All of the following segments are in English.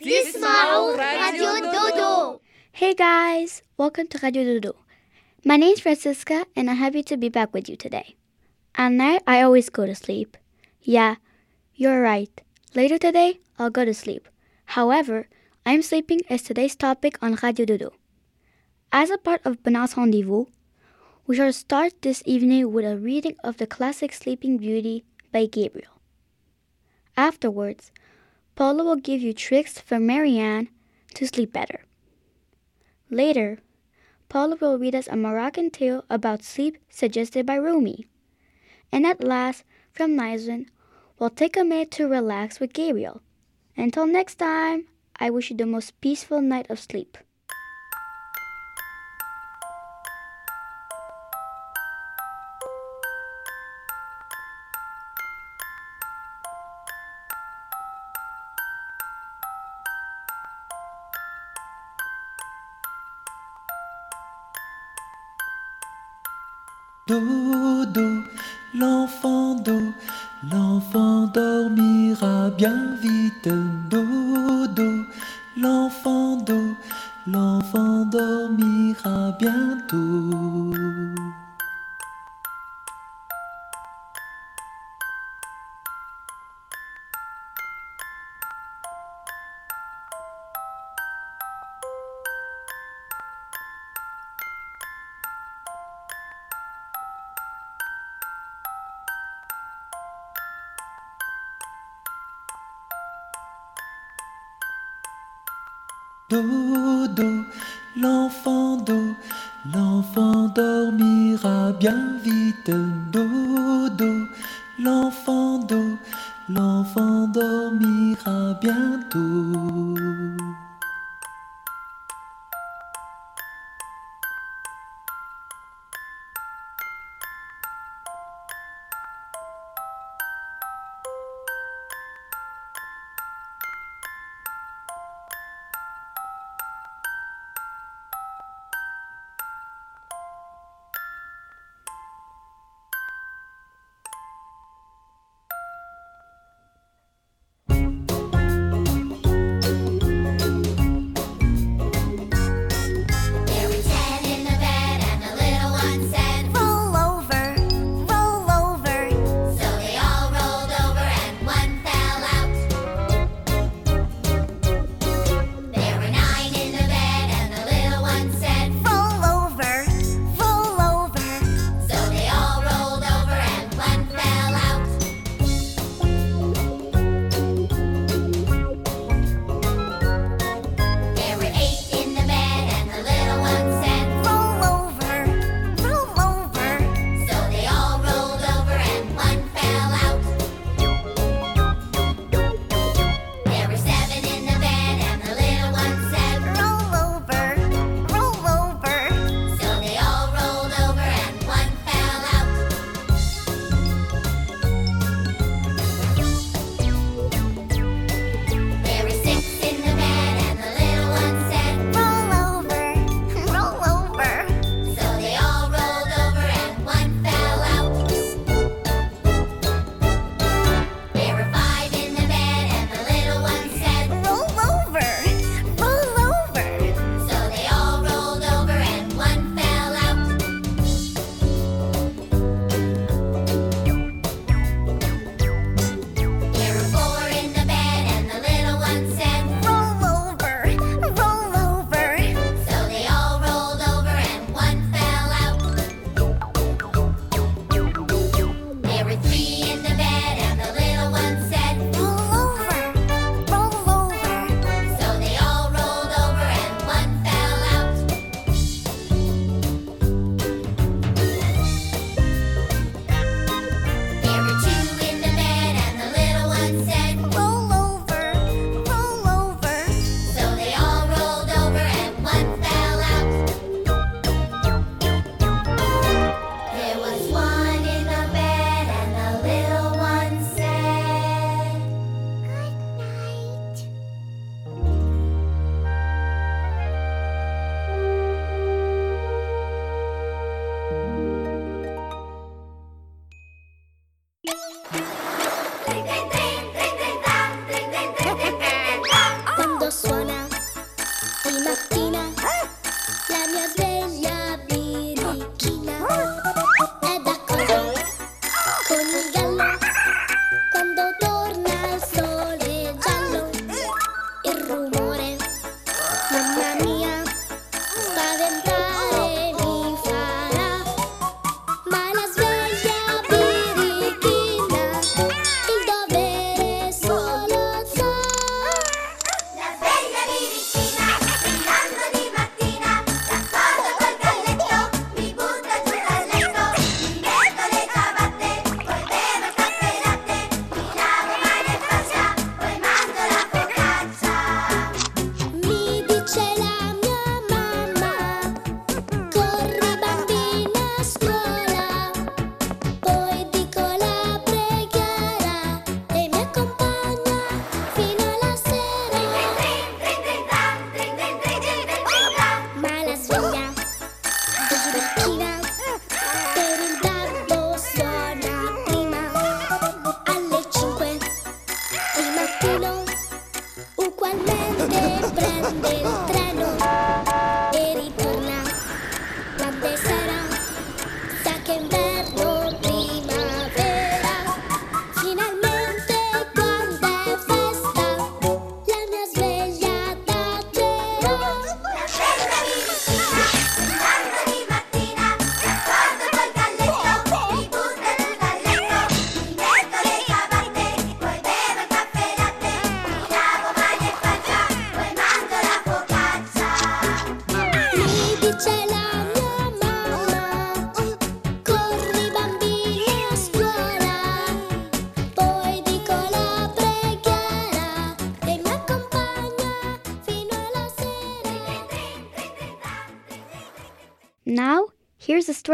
تسمعوا Radio Dodo. Hey guys, welcome to Radio Dodo. My name's Francisca and I'm happy to be back with you today. At night, I always go to sleep. Yeah, you're right. Later today, I'll go to sleep. However, I'm sleeping as today's topic on Radio Dodo. As a part of Banat's Rendezvous, we shall start this evening with a reading of the classic Sleeping Beauty by Gabriel. Afterwards, Paula will give you tricks for Marianne to sleep better. Later, Paula will read us a Moroccan tale about sleep suggested by Rumi. And at last, from Nizan, we'll take a minute to relax with Gabriel. Until next time, I wish you the most peaceful night of sleep.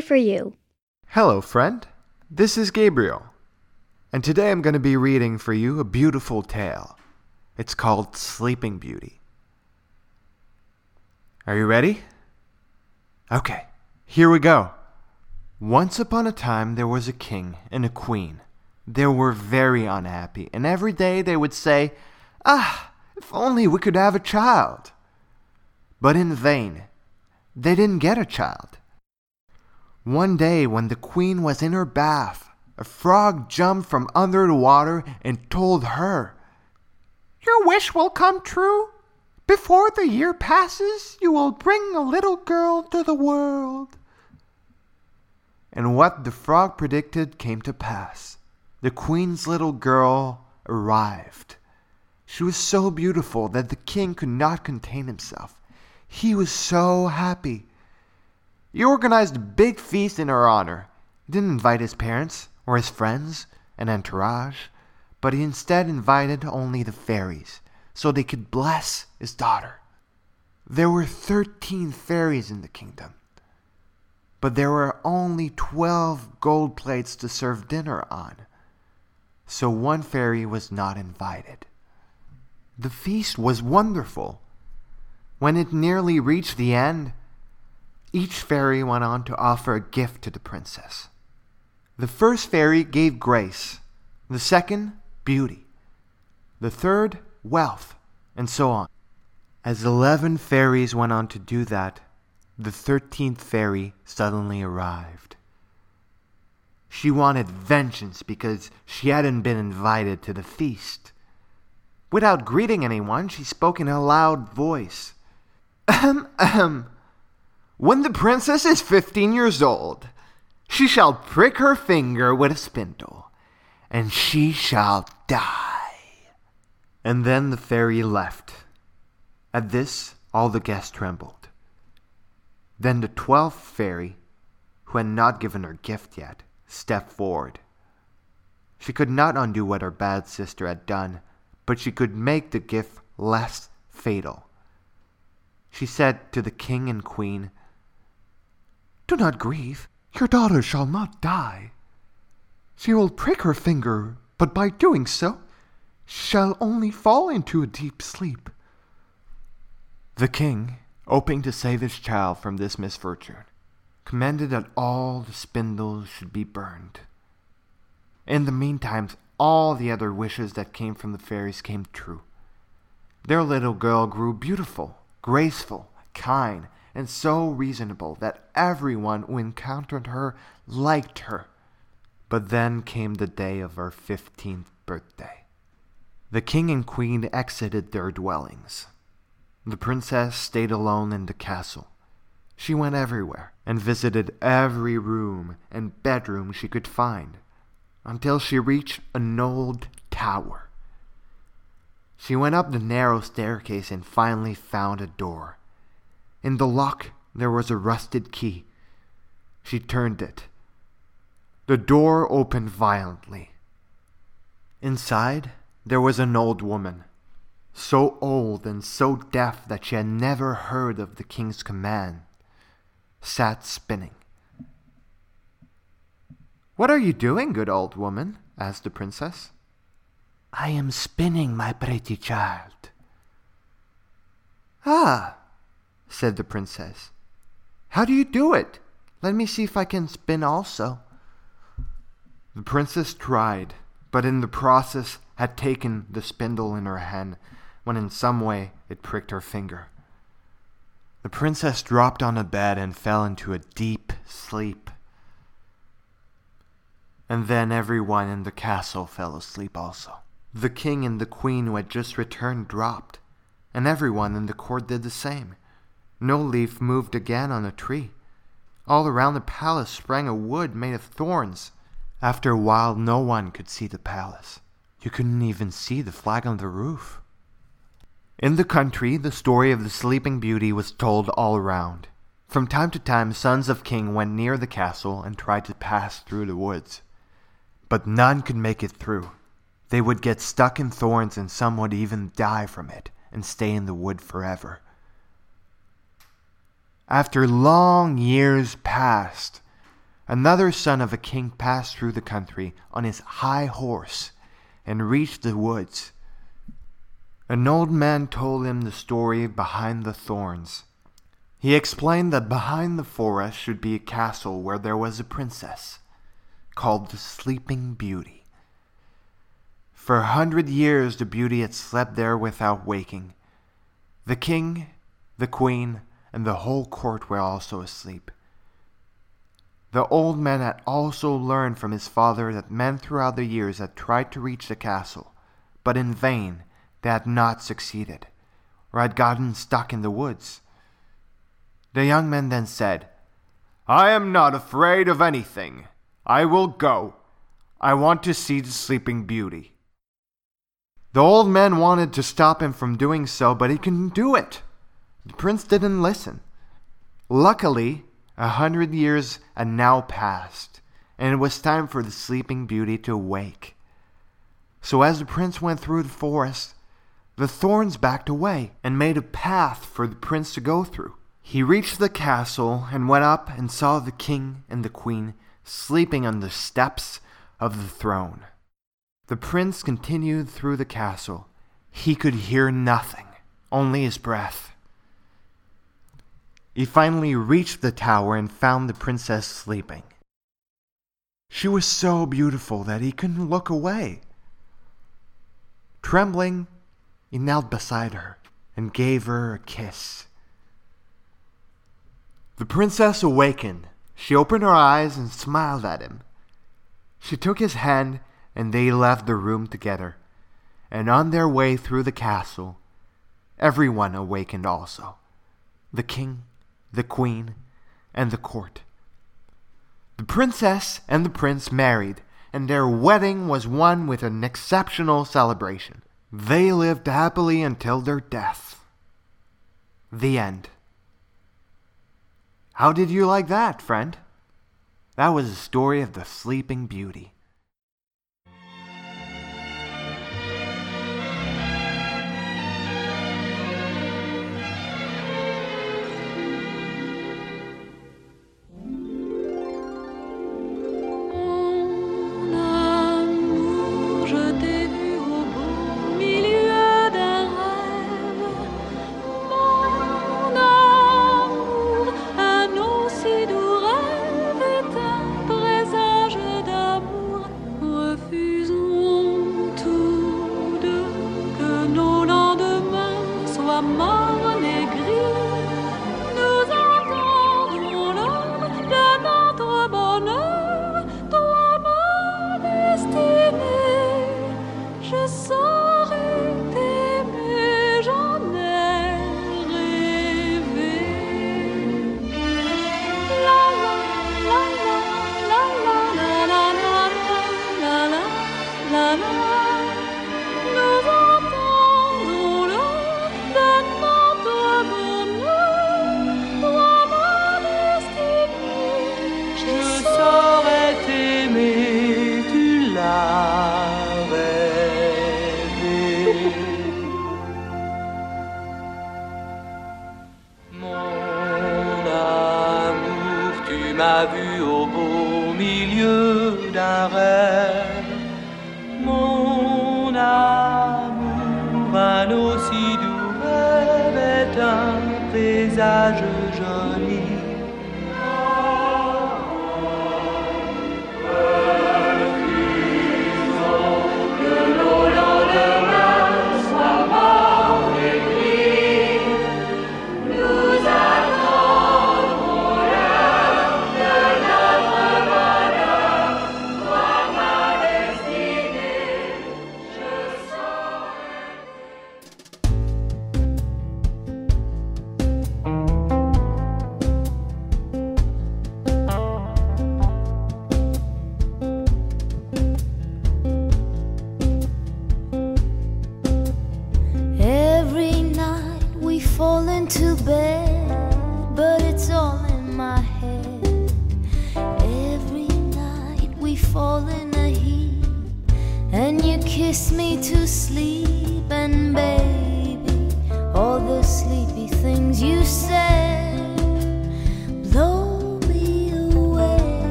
Story for you. Hello, friend. This is Gabriel. And today I'm going to be reading for you a beautiful tale. It's called Sleeping Beauty. Are you ready? Okay, here we go. Once upon a time, there was a king and a queen. They were very unhappy, and every day they would say, Ah, if only we could have a child. But in vain. They didn't get a child. One day, when the queen was in her bath, a frog jumped from under the water and told her, Your wish will come true. Before the year passes, you will bring a little girl to the world. And what the frog predicted came to pass. The queen's little girl arrived. She was so beautiful that the king could not contain himself. He was so happy. He organized a big feast in her honor. He didn't invite his parents or his friends and entourage, but he instead invited only the fairies so they could bless his daughter. There were thirteen fairies in the kingdom, but there were only twelve gold plates to serve dinner on, so one fairy was not invited. The feast was wonderful. When it nearly reached the end, each fairy went on to offer a gift to the princess. The first fairy gave grace, the second, beauty, the third, wealth, and so on. As eleven fairies went on to do that, the thirteenth fairy suddenly arrived. She wanted vengeance because she hadn't been invited to the feast. Without greeting anyone, she spoke in a loud voice. Ahem, ahem. When the princess is fifteen years old, she shall prick her finger with a spindle, and she shall die. And then the fairy left. At this, all the guests trembled. Then the twelfth fairy, who had not given her gift yet, stepped forward. She could not undo what her bad sister had done, but she could make the gift less fatal. She said to the king and queen, Do not grieve. Your daughter shall not die. She will prick her finger, but by doing so, shall only fall into a deep sleep. The king, hoping to save his child from this misfortune, commanded that all the spindles should be burned. In the meantime, all the other wishes that came from the fairies came true. Their little girl grew beautiful, graceful, kind, and so reasonable that everyone who encountered her liked her. But then came the day of her fifteenth birthday. The king and queen exited their dwellings. The princess stayed alone in the castle. She went everywhere and visited every room and bedroom she could find until she reached an old tower. She went up the narrow staircase and finally found a door. In the lock there was a rusted key. She turned it. The door opened violently. Inside there was an old woman, so old and so deaf that she had never heard of the king's command, sat spinning. What are you doing, good old woman? asked the princess. I am spinning, my pretty child. Ah, said the princess. How do you do it? Let me see if I can spin also. The princess tried, but in the process had taken the spindle in her hand when in some way it pricked her finger. The princess dropped on a bed and fell into a deep sleep. And then everyone in the castle fell asleep also. The king and the queen who had just returned dropped, and everyone in the court did the same. No leaf moved again on a tree. All around the palace sprang a wood made of thorns. After a while, no one could see the palace. You couldn't even see the flag on the roof. In the country, the story of the Sleeping Beauty was told all around. From time to time, sons of king went near the castle and tried to pass through the woods. But none could make it through. They would get stuck in thorns, and some would even die from it and stay in the wood forever. After long years passed, another son of a king passed through the country on his high horse and reached the woods. An old man told him the story behind the thorns. He explained that behind the forest should be a castle where there was a princess called the Sleeping Beauty. For a hundred years the beauty had slept there without waking. The king, the queen, and the whole court were also asleep. The old man had also learned from his father that men throughout the years had tried to reach the castle, but in vain they had not succeeded, or had gotten stuck in the woods. The young man then said, I am not afraid of anything. I will go. I want to see the Sleeping Beauty. The old man wanted to stop him from doing so, but he couldn't do it. The prince didn't listen. Luckily, a hundred years had now passed, and it was time for the Sleeping Beauty to awake. So as the prince went through the forest, the thorns backed away and made a path for the prince to go through. He reached the castle and went up and saw the king and the queen sleeping on the steps of the throne. The prince continued through the castle. He could hear nothing, only his breath. He finally reached the tower and found the princess sleeping. She was so beautiful that he couldn't look away. Trembling, he knelt beside her and gave her a kiss. The princess awakened. She opened her eyes and smiled at him. She took his hand and they left the room together. And on their way through the castle, everyone awakened also the king, the queen, and the court. The princess and the prince married, and their wedding was one with an exceptional celebration. They lived happily until their death. The end. How did you like that, friend? That was the story of the Sleeping Beauty.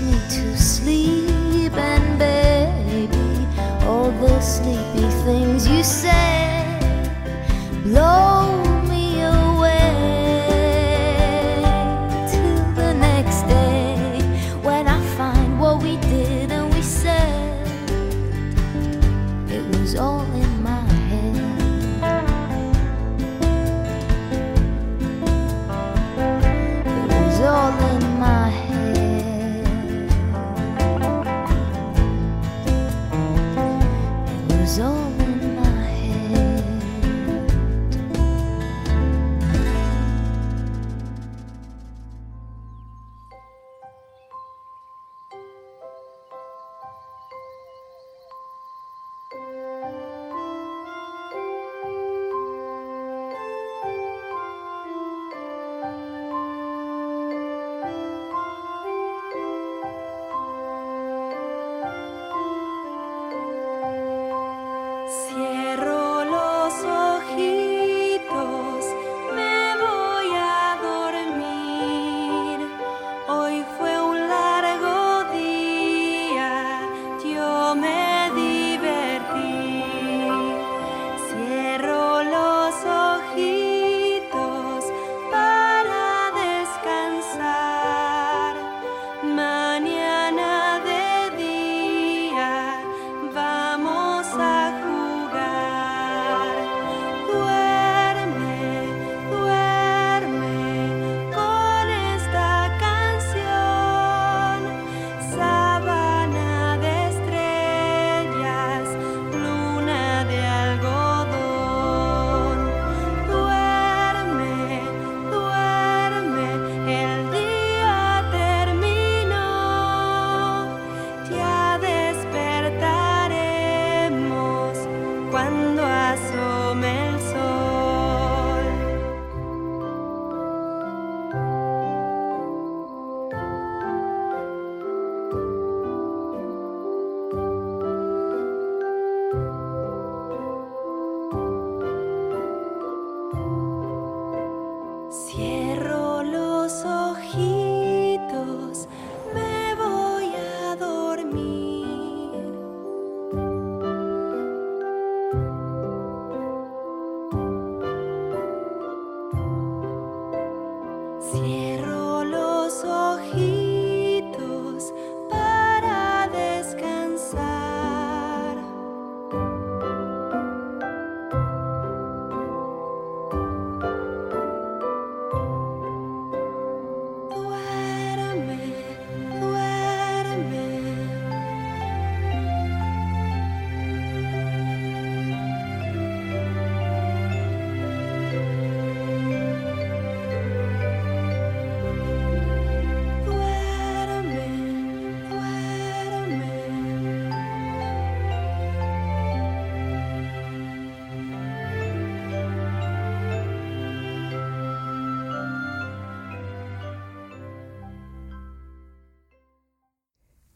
Me to sleep,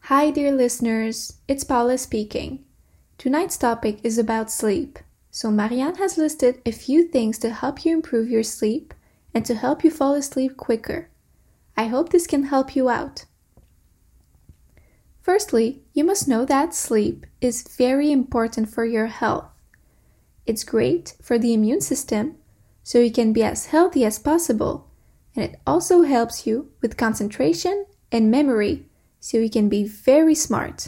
Hi, dear listeners, it's Paula speaking. Tonight's topic is about sleep. So, Marianne has listed a few things to help you improve your sleep and to help you fall asleep quicker. I hope this can help you out. Firstly, you must know that sleep is very important for your health. It's great for the immune system, so you can be as healthy as possible, and it also helps you with concentration and memory, so you can be very smart.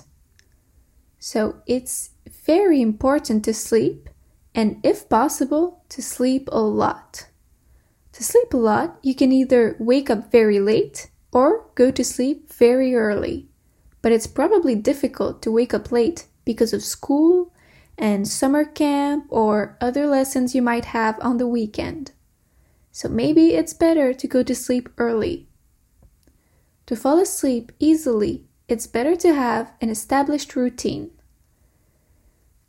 So it's very important to sleep, and if possible, to sleep a lot. To sleep a lot, you can either wake up very late or go to sleep very early. But it's probably difficult to wake up late because of school and summer camp or other lessons you might have on the weekend. So maybe it's better to go to sleep early. To fall asleep easily, it's better to have an established routine.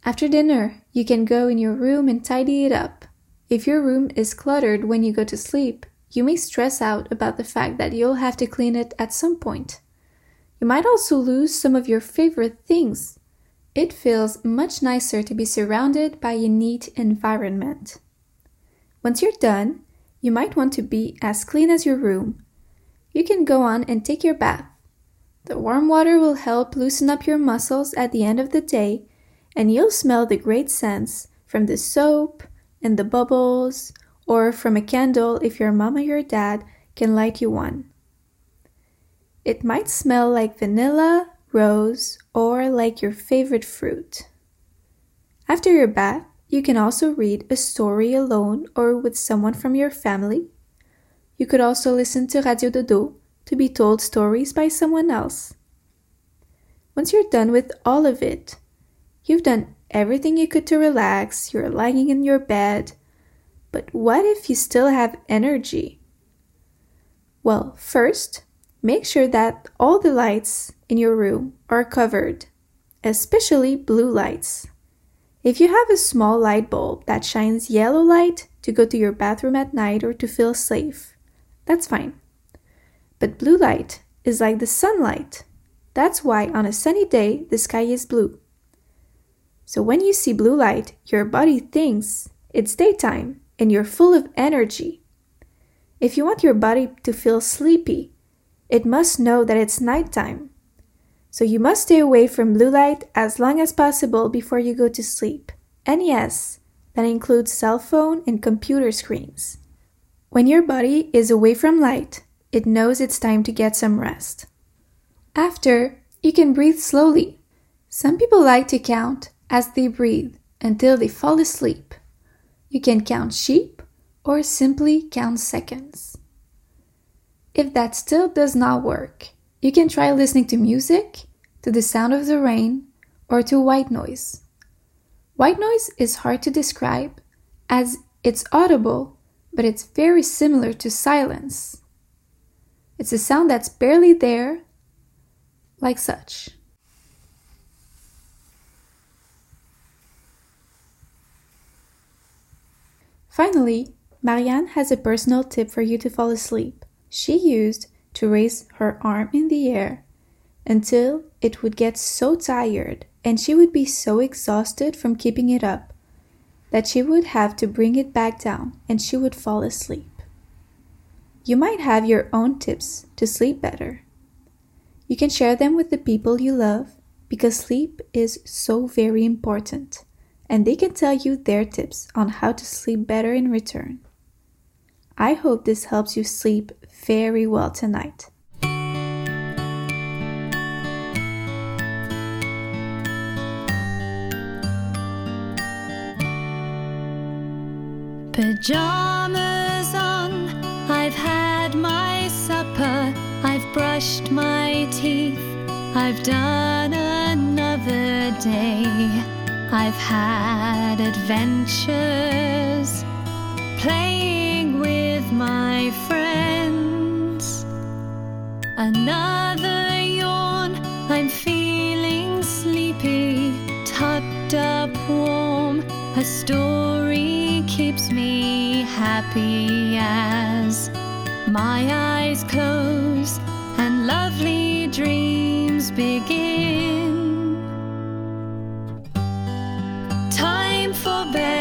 After dinner, you can go in your room and tidy it up. If your room is cluttered when you go to sleep, you may stress out about the fact that you'll have to clean it at some point. You might also lose some of your favorite things. It feels much nicer to be surrounded by a neat environment. Once you're done, you might want to be as clean as your room. You can go on and take your bath. The warm water will help loosen up your muscles at the end of the day, and you'll smell the great scents from the soap and the bubbles, or from a candle if your mom or your dad can light you one. It might smell like vanilla, rose, or like your favorite fruit. After your bath, you can also read a story alone or with someone from your family. You could also listen to Radio Dodo to be told stories by someone else. Once you're done with all of it, you've done everything you could to relax, you're lying in your bed. But what if you still have energy? Well, first, make sure that all the lights in your room are covered, especially blue lights. If you have a small light bulb that shines yellow light to go to your bathroom at night or to feel safe, that's fine. But blue light is like the sunlight. That's why on a sunny day the sky is blue. So when you see blue light, your body thinks it's daytime and you're full of energy. If you want your body to feel sleepy, it must know that it's nighttime. So you must stay away from blue light as long as possible before you go to sleep. And yes, that includes cell phone and computer screens. When your body is away from light, it knows it's time to get some rest. After, you can breathe slowly. Some people like to count as they breathe until they fall asleep. You can count sheep or simply count seconds. If that still does not work, you can try listening to music, to the sound of the rain, or to white noise. White noise is hard to describe as it's audible, but it's very similar to silence. It's a sound that's barely there, like such. Finally, Marianne has a personal tip for you to fall asleep. She used to raise her arm in the air until it would get so tired and she would be so exhausted from keeping it up that she would have to bring it back down and she would fall asleep. You might have your own tips to sleep better. You can share them with the people you love because sleep is so very important and they can tell you their tips on how to sleep better in return. I hope this helps you sleep very well tonight. Pajamas on, I've had my supper, I've brushed my teeth, I've done another day. I've had adventures, playing with my friends. Another happy as my eyes close and lovely dreams begin. Time for bed.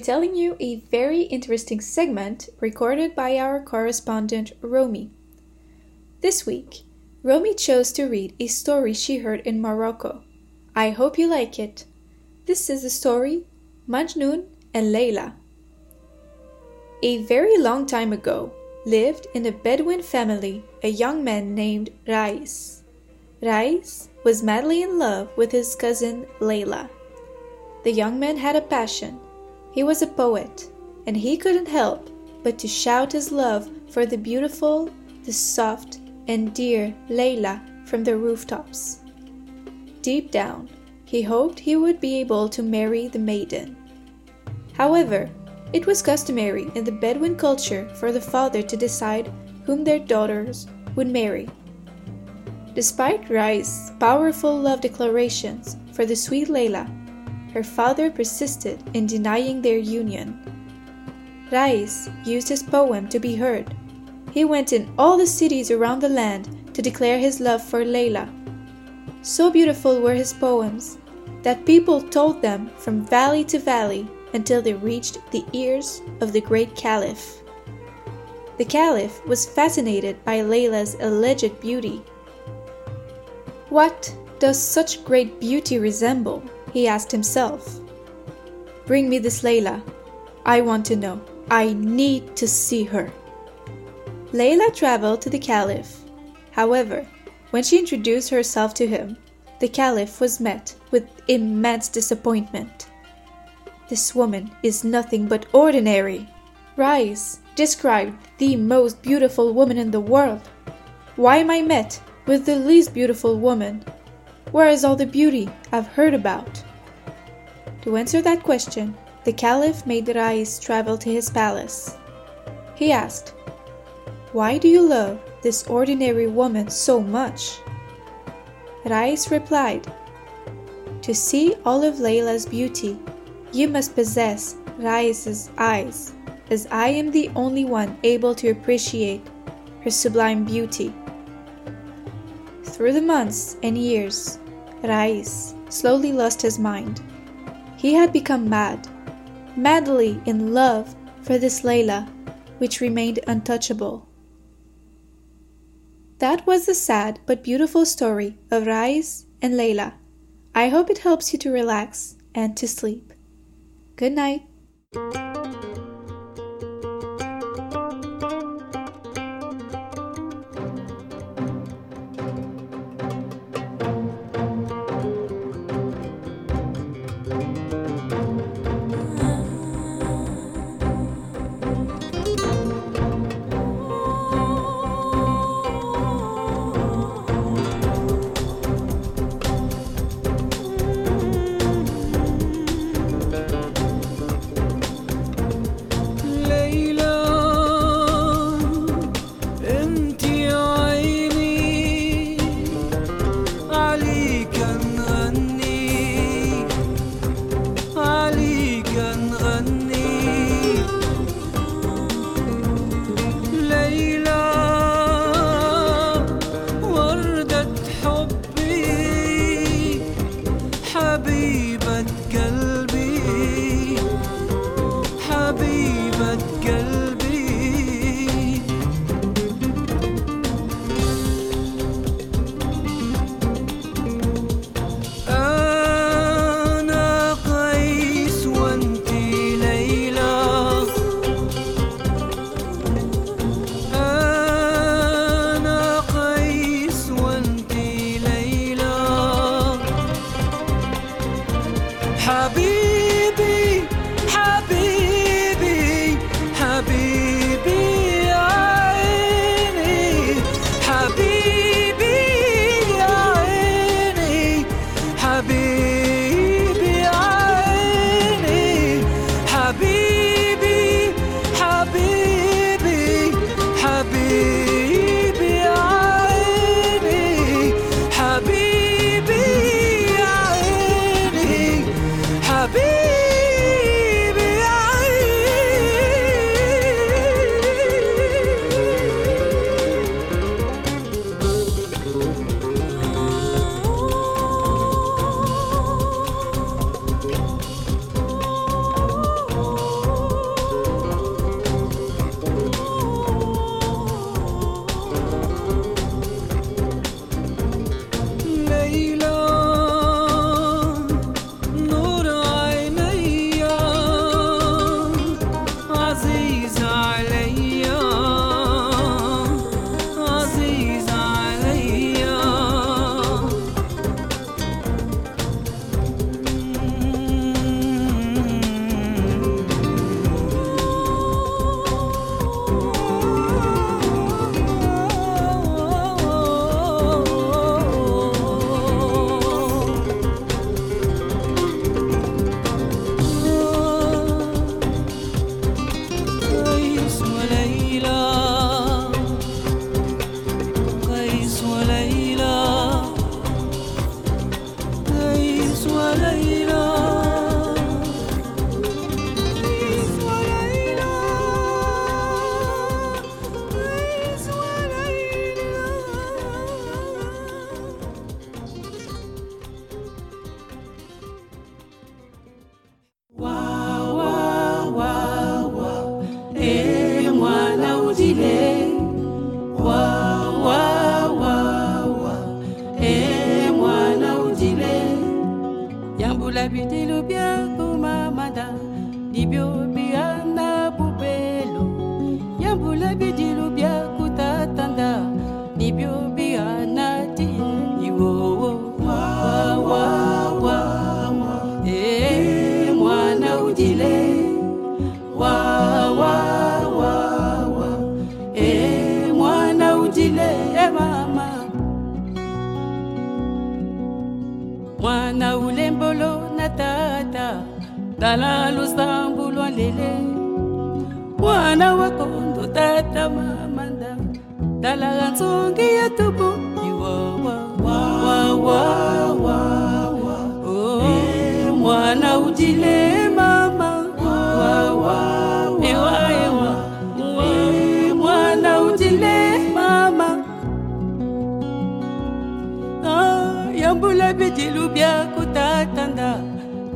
telling you a very interesting segment recorded by our correspondent Romy. This week, Romy chose to read a story she heard in Morocco. I hope you like it. This is the story Majnun and Layla. A very long time ago, lived in a Bedouin family a young man named Rais. Rais was madly in love with his cousin Layla. The young man had a passion, he was a poet, and he couldn't help but to shout his love for the beautiful, the soft, and dear Layla from the rooftops. Deep down, he hoped he would be able to marry the maiden. However, it was customary in the Bedouin culture for the father to decide whom their daughters would marry. Despite Rais' powerful love declarations for the sweet Layla, her father persisted in denying their union. Rais used his poem to be heard. He went in all the cities around the land to declare his love for Layla. So beautiful were his poems that people told them from valley to valley until they reached the ears of the great Caliph. The Caliph was fascinated by Layla's alleged beauty. What does such great beauty resemble? He asked himself. Bring me this Layla. I want to know. I need to see her. Layla traveled to the Caliph. However, when she introduced herself to him, the Caliph was met with immense disappointment. This woman is nothing but ordinary. Rais described the most beautiful woman in the world. Why am I met with the least beautiful woman? Where is all the beauty I've heard about? To answer that question, the Caliph made Rais travel to his palace. He asked, Why do you love this ordinary woman so much? Rais replied, To see all of Layla's beauty, you must possess Rais's eyes, as I am the only one able to appreciate her sublime beauty. Through the months and years, Rais slowly lost his mind. He had become mad, madly in love for this Layla, which remained untouchable. That was the sad but beautiful story of Rais and Layla. I hope it helps you to relax and to sleep. Good night.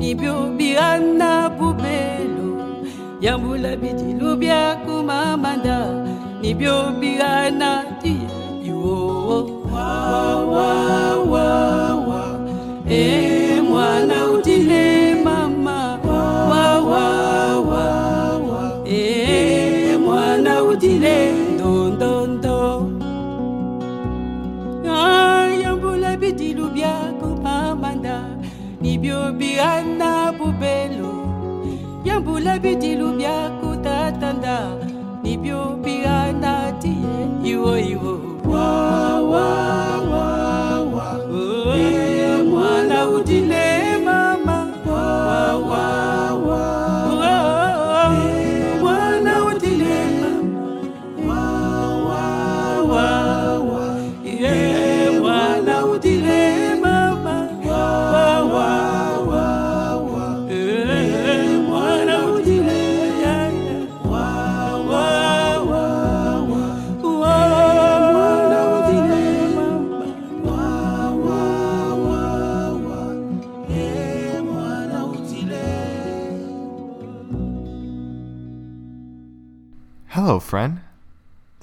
Nibyo biana bubelo. Yambula bidilu bya kumamanda. Nibyo biana tia iwo wa wa wa wa e eh. Biana bubelo yambula bidilu bya kutatanda nibyo biana tie iwo iwo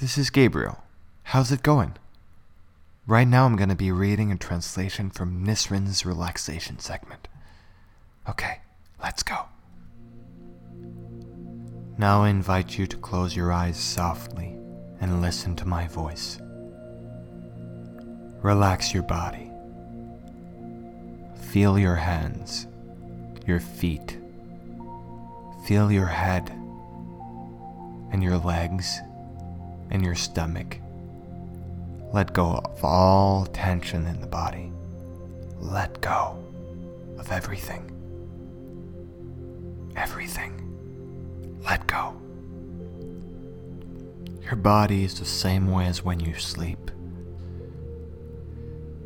This is Gabriel. How's it going? Right now, I'm going to be reading a translation from Nisrin's relaxation segment. Okay, let's go. Now I invite you to close your eyes softly and listen to my voice. Relax your body. Feel your hands, your feet. Feel your head and your legs and your stomach. Let go of all tension in the body. Let go of everything. Everything. Let go. Your body is the same way as when you sleep.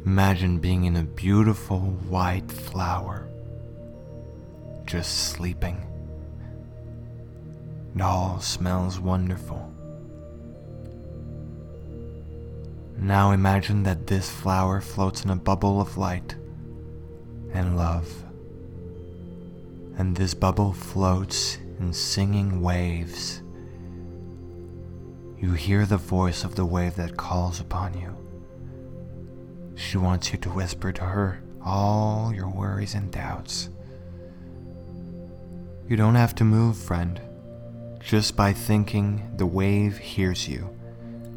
Imagine being in a beautiful white flower, just sleeping. It all smells wonderful. Now imagine that this flower floats in a bubble of light and love. And this bubble floats in singing waves. You hear the voice of the wave that calls upon you. She wants you to whisper to her all your worries and doubts. You don't have to move, friend. Just by thinking, the wave hears you,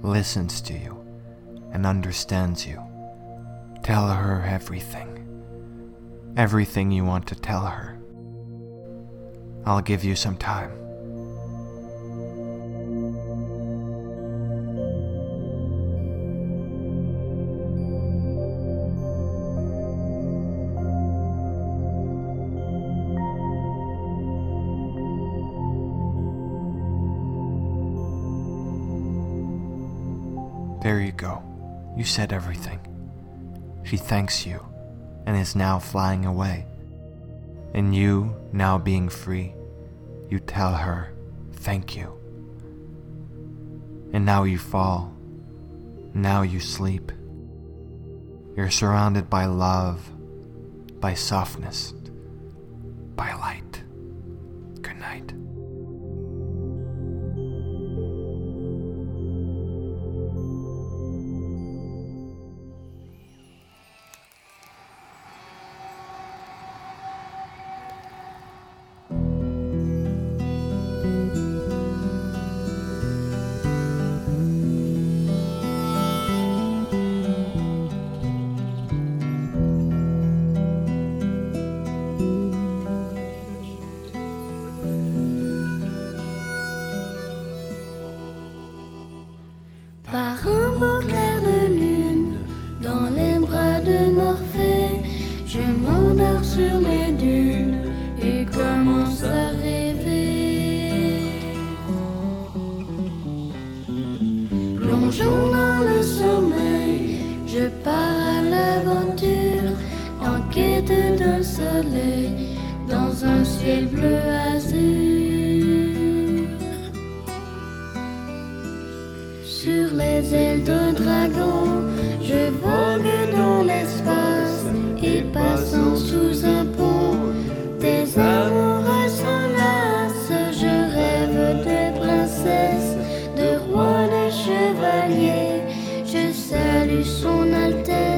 listens to you, and understands you. Tell her everything. Everything you want to tell her. I'll give you some time. You said everything. She thanks you and is now flying away. And you, now being free, you tell her, Thank you. And now you fall. Now you sleep. You're surrounded by love, by softness, by light. Salue son Altesse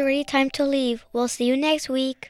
already time to leave. We'll see you next week.